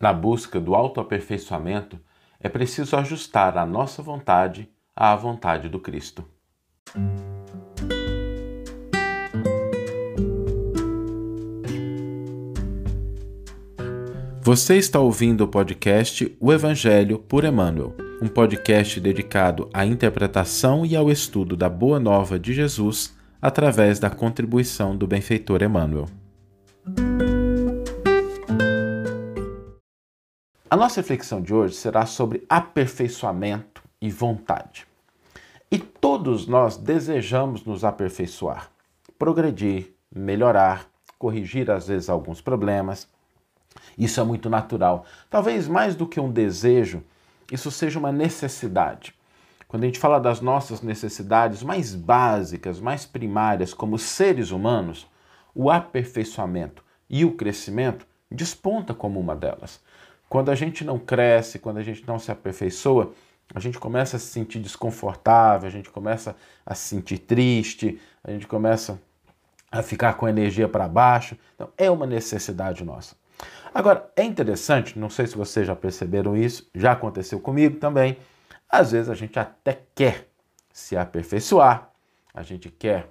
Na busca do autoaperfeiçoamento, é preciso ajustar a nossa vontade à vontade do Cristo. Você está ouvindo o podcast O Evangelho por Emmanuel, um podcast dedicado à interpretação e ao estudo da Boa Nova de Jesus através da contribuição do benfeitor Emmanuel. A nossa reflexão de hoje será sobre aperfeiçoamento e vontade. E todos nós desejamos nos aperfeiçoar, progredir, melhorar, corrigir às vezes alguns problemas. Isso é muito natural. Talvez mais do que um desejo, isso seja uma necessidade. Quando a gente fala das nossas necessidades mais básicas, mais primárias como seres humanos, o aperfeiçoamento e o crescimento desponta como uma delas. Quando a gente não cresce, quando a gente não se aperfeiçoa, a gente começa a se sentir desconfortável, a gente começa a se sentir triste, a gente começa a ficar com a energia para baixo. Então, é uma necessidade nossa. Agora, é interessante, não sei se vocês já perceberam isso, já aconteceu comigo também. Às vezes a gente até quer se aperfeiçoar, a gente quer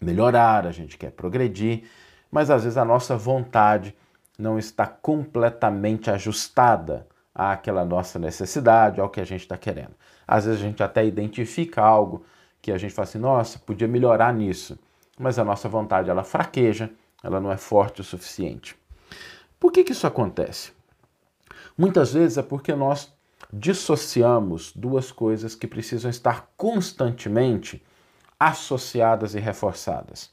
melhorar, a gente quer progredir, mas às vezes a nossa vontade não está completamente ajustada àquela nossa necessidade, ao que a gente está querendo. Às vezes a gente até identifica algo que a gente fala assim, nossa, podia melhorar nisso, mas a nossa vontade ela fraqueja, ela não é forte o suficiente. Por que, que isso acontece? Muitas vezes é porque nós dissociamos duas coisas que precisam estar constantemente associadas e reforçadas,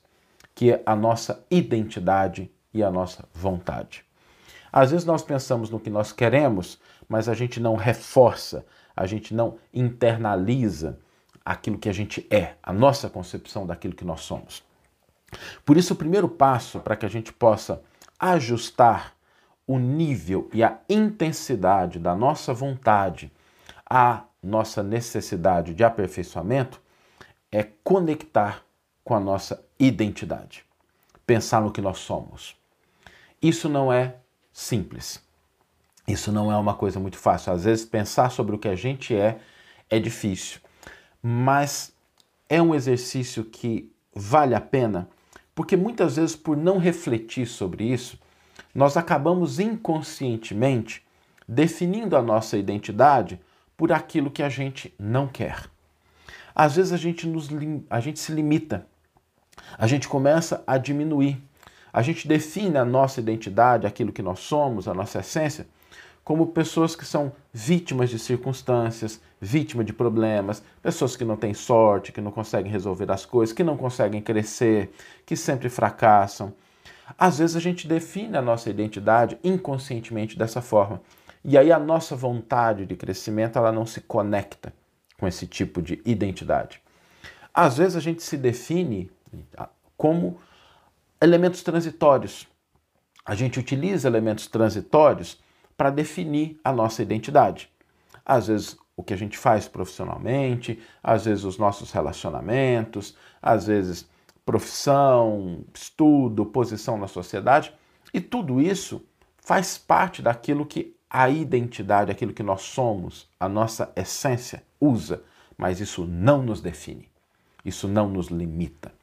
que é a nossa identidade e a nossa vontade. Às vezes nós pensamos no que nós queremos, mas a gente não reforça, a gente não internaliza aquilo que a gente é, a nossa concepção daquilo que nós somos. Por isso, o primeiro passo para que a gente possa ajustar o nível e a intensidade da nossa vontade à nossa necessidade de aperfeiçoamento é conectar com a nossa identidade, pensar no que nós somos. Isso não é simples. Isso não é uma coisa muito fácil. Às vezes, pensar sobre o que a gente é é difícil, mas é um exercício que vale a pena, porque muitas vezes, por não refletir sobre isso, nós acabamos inconscientemente definindo a nossa identidade por aquilo que a gente não quer. Às vezes a gente, nos, a gente se limita, a gente começa a diminuir a gente define a nossa identidade, aquilo que nós somos, a nossa essência, como pessoas que são vítimas de circunstâncias, vítimas de problemas, pessoas que não têm sorte, que não conseguem resolver as coisas, que não conseguem crescer, que sempre fracassam. Às vezes a gente define a nossa identidade inconscientemente dessa forma. E aí a nossa vontade de crescimento ela não se conecta com esse tipo de identidade. Às vezes a gente se define como elementos transitórios. A gente utiliza elementos transitórios para definir a nossa identidade. Às vezes, o que a gente faz profissionalmente, às vezes, os nossos relacionamentos, às vezes, profissão, estudo, posição na sociedade. E tudo isso faz parte daquilo que a identidade, aquilo que nós somos, a nossa essência, usa, mas isso não nos define, isso não nos limita.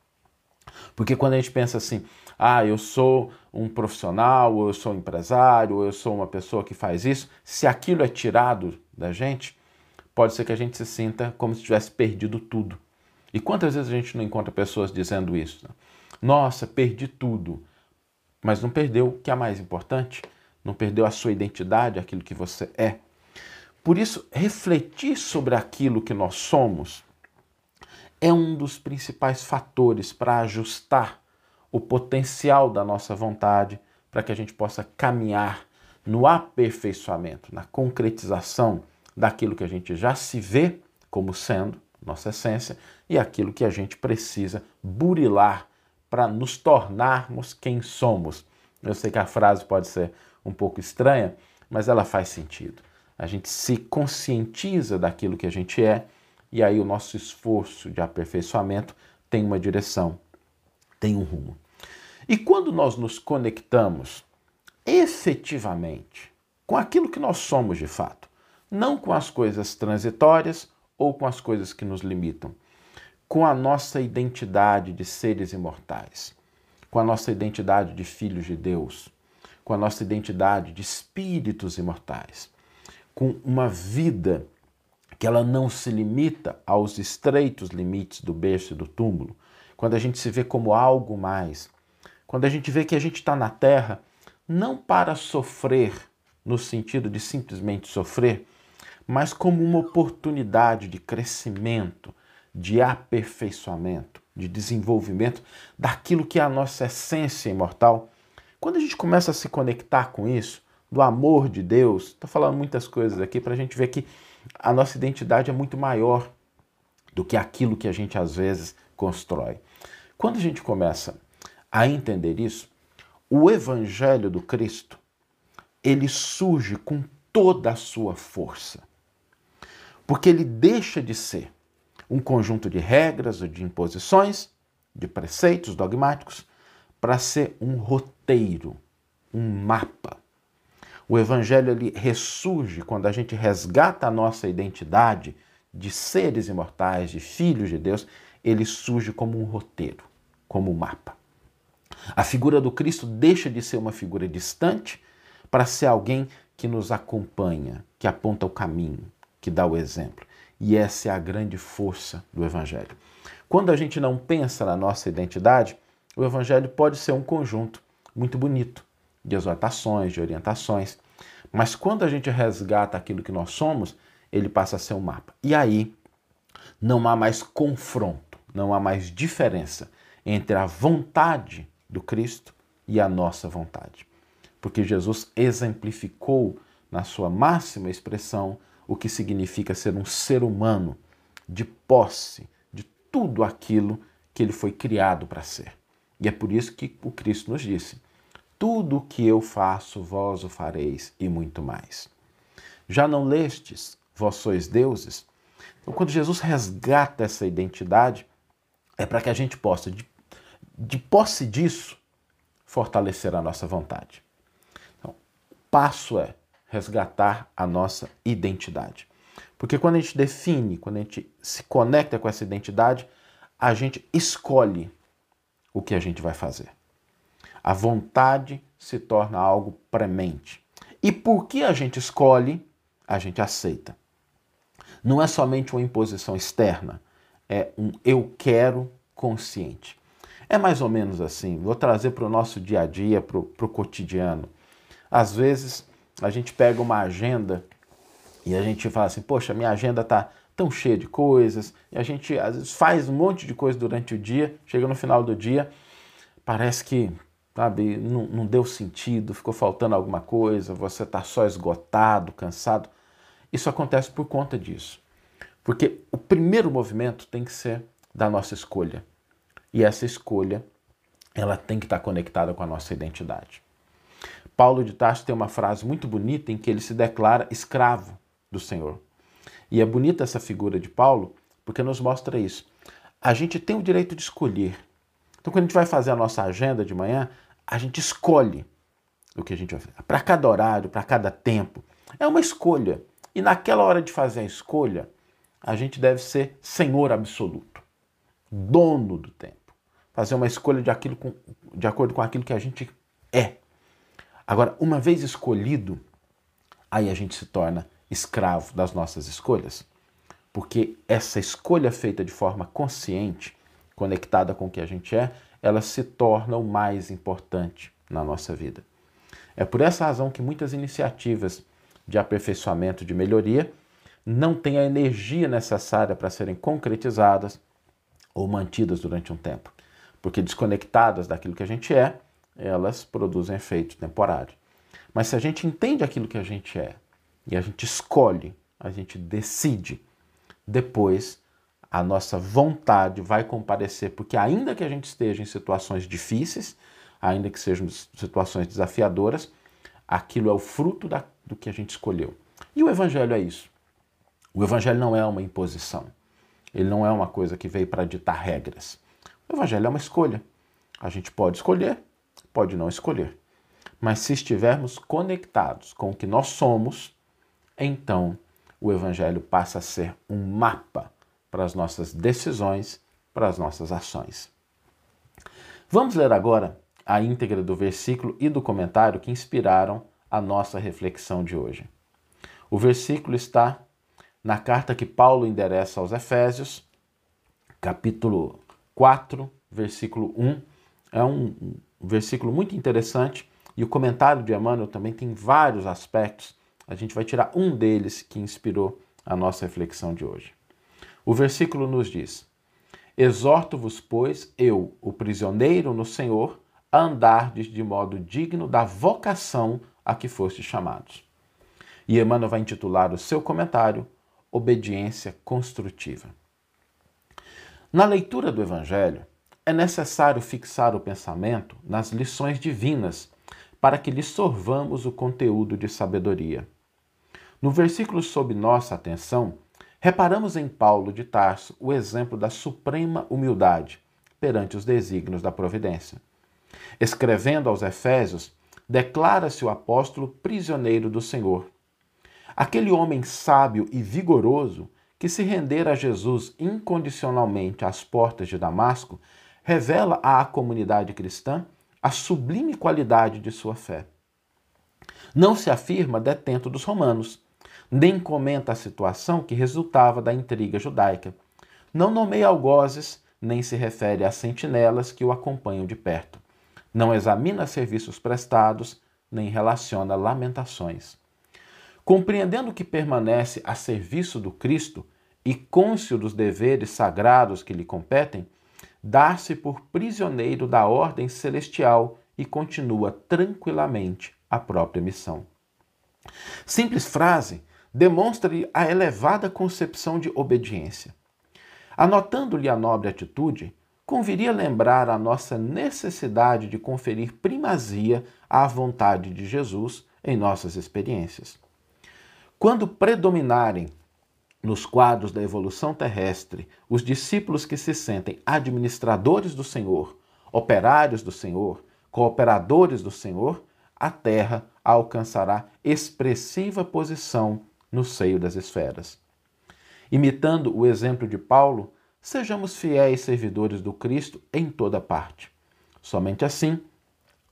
Porque quando a gente pensa assim, ah, eu sou um profissional, ou eu sou um empresário, ou eu sou uma pessoa que faz isso, se aquilo é tirado da gente, pode ser que a gente se sinta como se tivesse perdido tudo. E quantas vezes a gente não encontra pessoas dizendo isso? Né? Nossa, perdi tudo. Mas não perdeu o que é mais importante, não perdeu a sua identidade, aquilo que você é. Por isso, refletir sobre aquilo que nós somos é um dos principais fatores para ajustar o potencial da nossa vontade para que a gente possa caminhar no aperfeiçoamento, na concretização daquilo que a gente já se vê como sendo nossa essência e aquilo que a gente precisa burilar para nos tornarmos quem somos. Eu sei que a frase pode ser um pouco estranha, mas ela faz sentido. A gente se conscientiza daquilo que a gente é e aí o nosso esforço de aperfeiçoamento tem uma direção, tem um rumo. E quando nós nos conectamos efetivamente com aquilo que nós somos de fato, não com as coisas transitórias ou com as coisas que nos limitam, com a nossa identidade de seres imortais, com a nossa identidade de filhos de Deus, com a nossa identidade de espíritos imortais, com uma vida que ela não se limita aos estreitos limites do berço e do túmulo, quando a gente se vê como algo mais, quando a gente vê que a gente está na terra não para sofrer, no sentido de simplesmente sofrer, mas como uma oportunidade de crescimento, de aperfeiçoamento, de desenvolvimento daquilo que é a nossa essência imortal. Quando a gente começa a se conectar com isso, do amor de Deus, estou falando muitas coisas aqui para a gente ver que a nossa identidade é muito maior do que aquilo que a gente às vezes constrói. Quando a gente começa a entender isso, o evangelho do Cristo, ele surge com toda a sua força. Porque ele deixa de ser um conjunto de regras ou de imposições, de preceitos dogmáticos, para ser um roteiro, um mapa. O evangelho ele ressurge quando a gente resgata a nossa identidade de seres imortais, de filhos de Deus, ele surge como um roteiro, como um mapa. A figura do Cristo deixa de ser uma figura distante para ser alguém que nos acompanha, que aponta o caminho, que dá o exemplo. E essa é a grande força do Evangelho. Quando a gente não pensa na nossa identidade, o Evangelho pode ser um conjunto muito bonito de exortações, de orientações, mas quando a gente resgata aquilo que nós somos, ele passa a ser um mapa. E aí não há mais confronto, não há mais diferença entre a vontade do Cristo e a nossa vontade. Porque Jesus exemplificou na sua máxima expressão o que significa ser um ser humano de posse de tudo aquilo que ele foi criado para ser. E é por isso que o Cristo nos disse: Tudo o que eu faço, vós o fareis, e muito mais. Já não lestes, vós sois deuses? Então, quando Jesus resgata essa identidade, é para que a gente possa, de de posse disso, fortalecer a nossa vontade. Então, o passo é resgatar a nossa identidade. Porque quando a gente define, quando a gente se conecta com essa identidade, a gente escolhe o que a gente vai fazer. A vontade se torna algo premente. E porque a gente escolhe, a gente aceita. Não é somente uma imposição externa, é um eu quero consciente. É mais ou menos assim. Vou trazer para o nosso dia a dia, para o cotidiano. Às vezes a gente pega uma agenda e a gente fala assim: Poxa, minha agenda está tão cheia de coisas. E a gente às vezes faz um monte de coisa durante o dia, chega no final do dia, parece que sabe, não, não deu sentido, ficou faltando alguma coisa, você está só esgotado, cansado. Isso acontece por conta disso. Porque o primeiro movimento tem que ser da nossa escolha. E essa escolha, ela tem que estar conectada com a nossa identidade. Paulo de Tarso tem uma frase muito bonita em que ele se declara escravo do Senhor. E é bonita essa figura de Paulo porque nos mostra isso. A gente tem o direito de escolher. Então, quando a gente vai fazer a nossa agenda de manhã, a gente escolhe o que a gente vai fazer. Para cada horário, para cada tempo. É uma escolha. E naquela hora de fazer a escolha, a gente deve ser senhor absoluto, dono do tempo fazer uma escolha de, aquilo com, de acordo com aquilo que a gente é. Agora, uma vez escolhido, aí a gente se torna escravo das nossas escolhas. Porque essa escolha feita de forma consciente, conectada com o que a gente é, ela se torna o mais importante na nossa vida. É por essa razão que muitas iniciativas de aperfeiçoamento, de melhoria, não têm a energia necessária para serem concretizadas ou mantidas durante um tempo porque desconectadas daquilo que a gente é, elas produzem efeito temporário. Mas se a gente entende aquilo que a gente é e a gente escolhe, a gente decide, depois a nossa vontade vai comparecer, porque ainda que a gente esteja em situações difíceis, ainda que sejam situações desafiadoras, aquilo é o fruto da, do que a gente escolheu. E o Evangelho é isso. O Evangelho não é uma imposição. Ele não é uma coisa que veio para ditar regras. O evangelho é uma escolha. A gente pode escolher, pode não escolher. mas se estivermos conectados com o que nós somos, então o Evangelho passa a ser um mapa para as nossas decisões, para as nossas ações. Vamos ler agora a íntegra do versículo e do comentário que inspiraram a nossa reflexão de hoje. O versículo está na carta que Paulo endereça aos Efésios, capítulo 4, versículo 1. É um versículo muito interessante e o comentário de Emmanuel também tem vários aspectos. A gente vai tirar um deles que inspirou a nossa reflexão de hoje. O versículo nos diz: Exorto-vos, pois, eu, o prisioneiro no Senhor, a andardes de modo digno da vocação a que fostes chamados. E Emmanuel vai intitular o seu comentário Obediência Construtiva. Na leitura do Evangelho, é necessário fixar o pensamento nas lições divinas para que lhe sorvamos o conteúdo de sabedoria. No versículo sob nossa atenção, reparamos em Paulo de Tarso o exemplo da suprema humildade perante os desígnios da providência. Escrevendo aos Efésios, declara-se o apóstolo prisioneiro do Senhor. Aquele homem sábio e vigoroso que se rendera a Jesus incondicionalmente às portas de Damasco revela à comunidade cristã a sublime qualidade de sua fé. Não se afirma detento dos romanos, nem comenta a situação que resultava da intriga judaica. Não nomeia algozes, nem se refere às sentinelas que o acompanham de perto. Não examina serviços prestados, nem relaciona lamentações. Compreendendo que permanece a serviço do Cristo e cônscio dos deveres sagrados que lhe competem, dá-se por prisioneiro da ordem celestial e continua tranquilamente a própria missão. Simples frase demonstra-lhe a elevada concepção de obediência. Anotando-lhe a nobre atitude, conviria lembrar a nossa necessidade de conferir primazia à vontade de Jesus em nossas experiências. Quando predominarem nos quadros da evolução terrestre, os discípulos que se sentem administradores do Senhor, operários do Senhor, cooperadores do Senhor, a Terra alcançará expressiva posição no seio das esferas. Imitando o exemplo de Paulo, sejamos fiéis servidores do Cristo em toda parte. Somente assim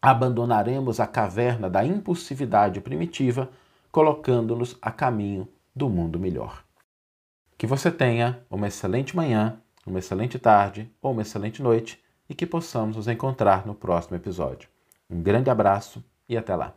abandonaremos a caverna da impulsividade primitiva, colocando-nos a caminho do mundo melhor. Que você tenha uma excelente manhã, uma excelente tarde ou uma excelente noite e que possamos nos encontrar no próximo episódio. Um grande abraço e até lá!